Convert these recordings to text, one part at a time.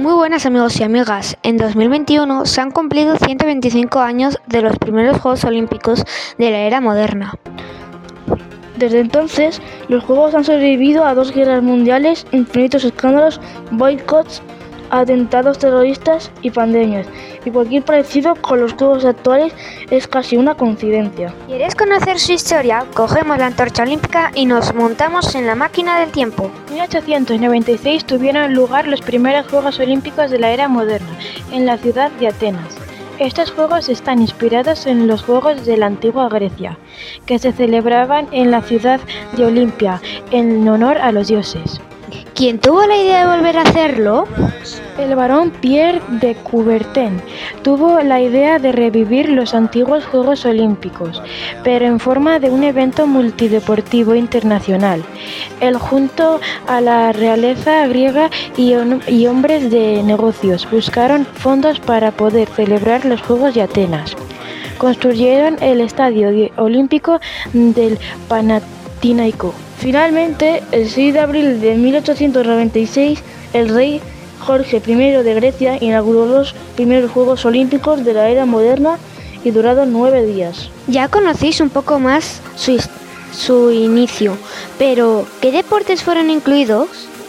Muy buenas amigos y amigas. En 2021 se han cumplido 125 años de los primeros Juegos Olímpicos de la era moderna. Desde entonces, los Juegos han sobrevivido a dos guerras mundiales, infinitos escándalos, boicots, atentados terroristas y pandemias, y cualquier parecido con los Juegos actuales es casi una coincidencia. ¿Quieres conocer su historia? Cogemos la antorcha olímpica y nos montamos en la máquina del tiempo. En 1896 tuvieron lugar los primeros Juegos Olímpicos de la era moderna, en la ciudad de Atenas. Estos juegos están inspirados en los Juegos de la antigua Grecia, que se celebraban en la ciudad de Olimpia en honor a los dioses. ¿Quién tuvo la idea de volver a hacerlo? El barón Pierre de Coubertin tuvo la idea de revivir los antiguos Juegos Olímpicos, pero en forma de un evento multideportivo internacional. Él junto a la realeza griega y, hombres de negocios buscaron fondos para poder celebrar los Juegos de Atenas. Construyeron el Estadio Olímpico del Finalmente, el 6 de abril de 1896, el rey Jorge I de Grecia inauguró los primeros Juegos Olímpicos de la era moderna y duraron nueve días. Ya conocéis un poco más su, su inicio, pero ¿qué deportes fueron incluidos?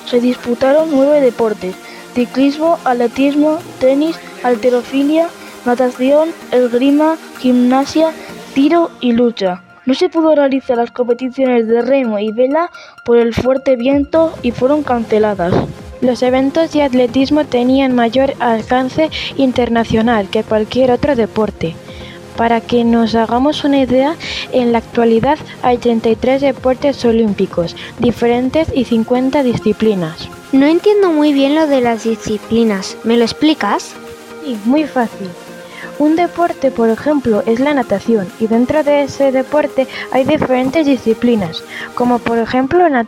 Se disputaron nueve deportes, ciclismo, atletismo, tenis, alterofilia, natación, esgrima, gimnasia, tiro y lucha. No se pudo realizar las competiciones de remo y vela por el fuerte viento y fueron canceladas. Los eventos de atletismo tenían mayor alcance internacional que cualquier otro deporte. Para que nos hagamos una idea, en la actualidad hay 33 deportes olímpicos diferentes y 50 disciplinas. No entiendo muy bien lo de las disciplinas. ¿Me lo explicas? Sí, muy fácil. Un deporte, por ejemplo, es la natación y dentro de ese deporte hay diferentes disciplinas, como por ejemplo la,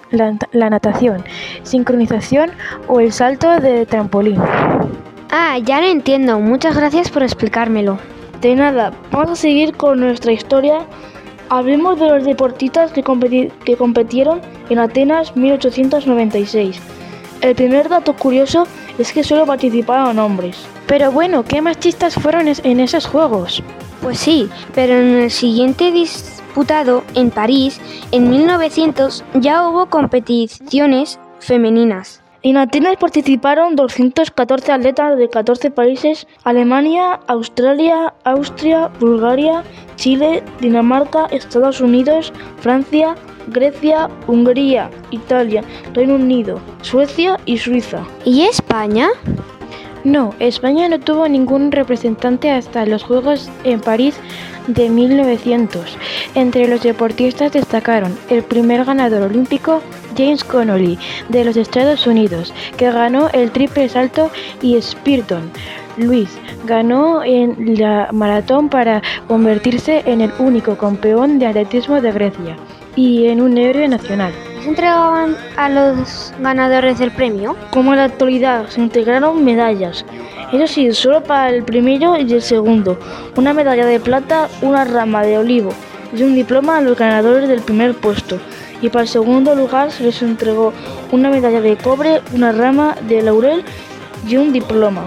la, natación, sincronización o el salto de trampolín. Ah, ya lo entiendo. Muchas gracias por explicármelo. De nada, vamos a seguir con nuestra historia. Hablemos de los deportistas que, competi que competieron en Atenas 1896. El primer dato curioso es que solo participaron hombres. Pero bueno, ¿qué machistas fueron en esos juegos? Pues sí, pero en el siguiente disputado en París, en 1900, ya hubo competiciones femeninas. En Atenas participaron 214 atletas de 14 países, Alemania, Australia, Austria, Bulgaria, Chile, Dinamarca, Estados Unidos, Francia, Grecia, Hungría, Italia, Reino Unido, Suecia y Suiza. ¿Y España? No, España no tuvo ningún representante hasta los Juegos en París de 1900. Entre los deportistas destacaron el primer ganador olímpico, James Connolly, de los Estados Unidos, que ganó el triple salto, y Spirton. Luis ganó en la maratón para convertirse en el único campeón de atletismo de Grecia y en un héroe nacional. ¿Se entregaban a los ganadores del premio? Como en la actualidad, se integraron medallas. Eso sí, solo para el primero y el segundo. Una medalla de plata, una rama de olivo y un diploma a los ganadores del primer puesto. Y para el segundo lugar se les entregó una medalla de cobre, una rama de laurel y un diploma.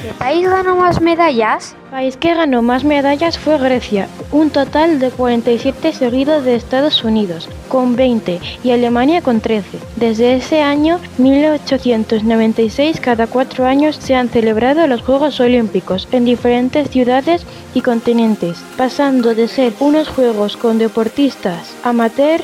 ¿Qué país ganó más medallas? El país que ganó más medallas fue Grecia, un total de 47 seguidos de Estados Unidos, con 20, y Alemania con 13. Desde ese año 1896, cada cuatro años se han celebrado los Juegos Olímpicos en diferentes ciudades y continentes, pasando de ser unos Juegos con deportistas amateur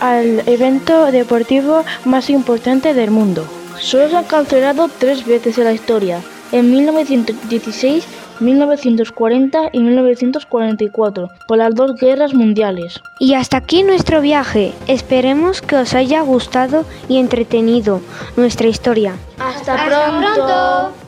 al evento deportivo más importante del mundo. Solo se han cancelado tres veces en la historia, en 1916, 1940 y 1944, por las dos guerras mundiales. Y hasta aquí nuestro viaje. Esperemos que os haya gustado y entretenido nuestra historia. ¡Hasta, pronto!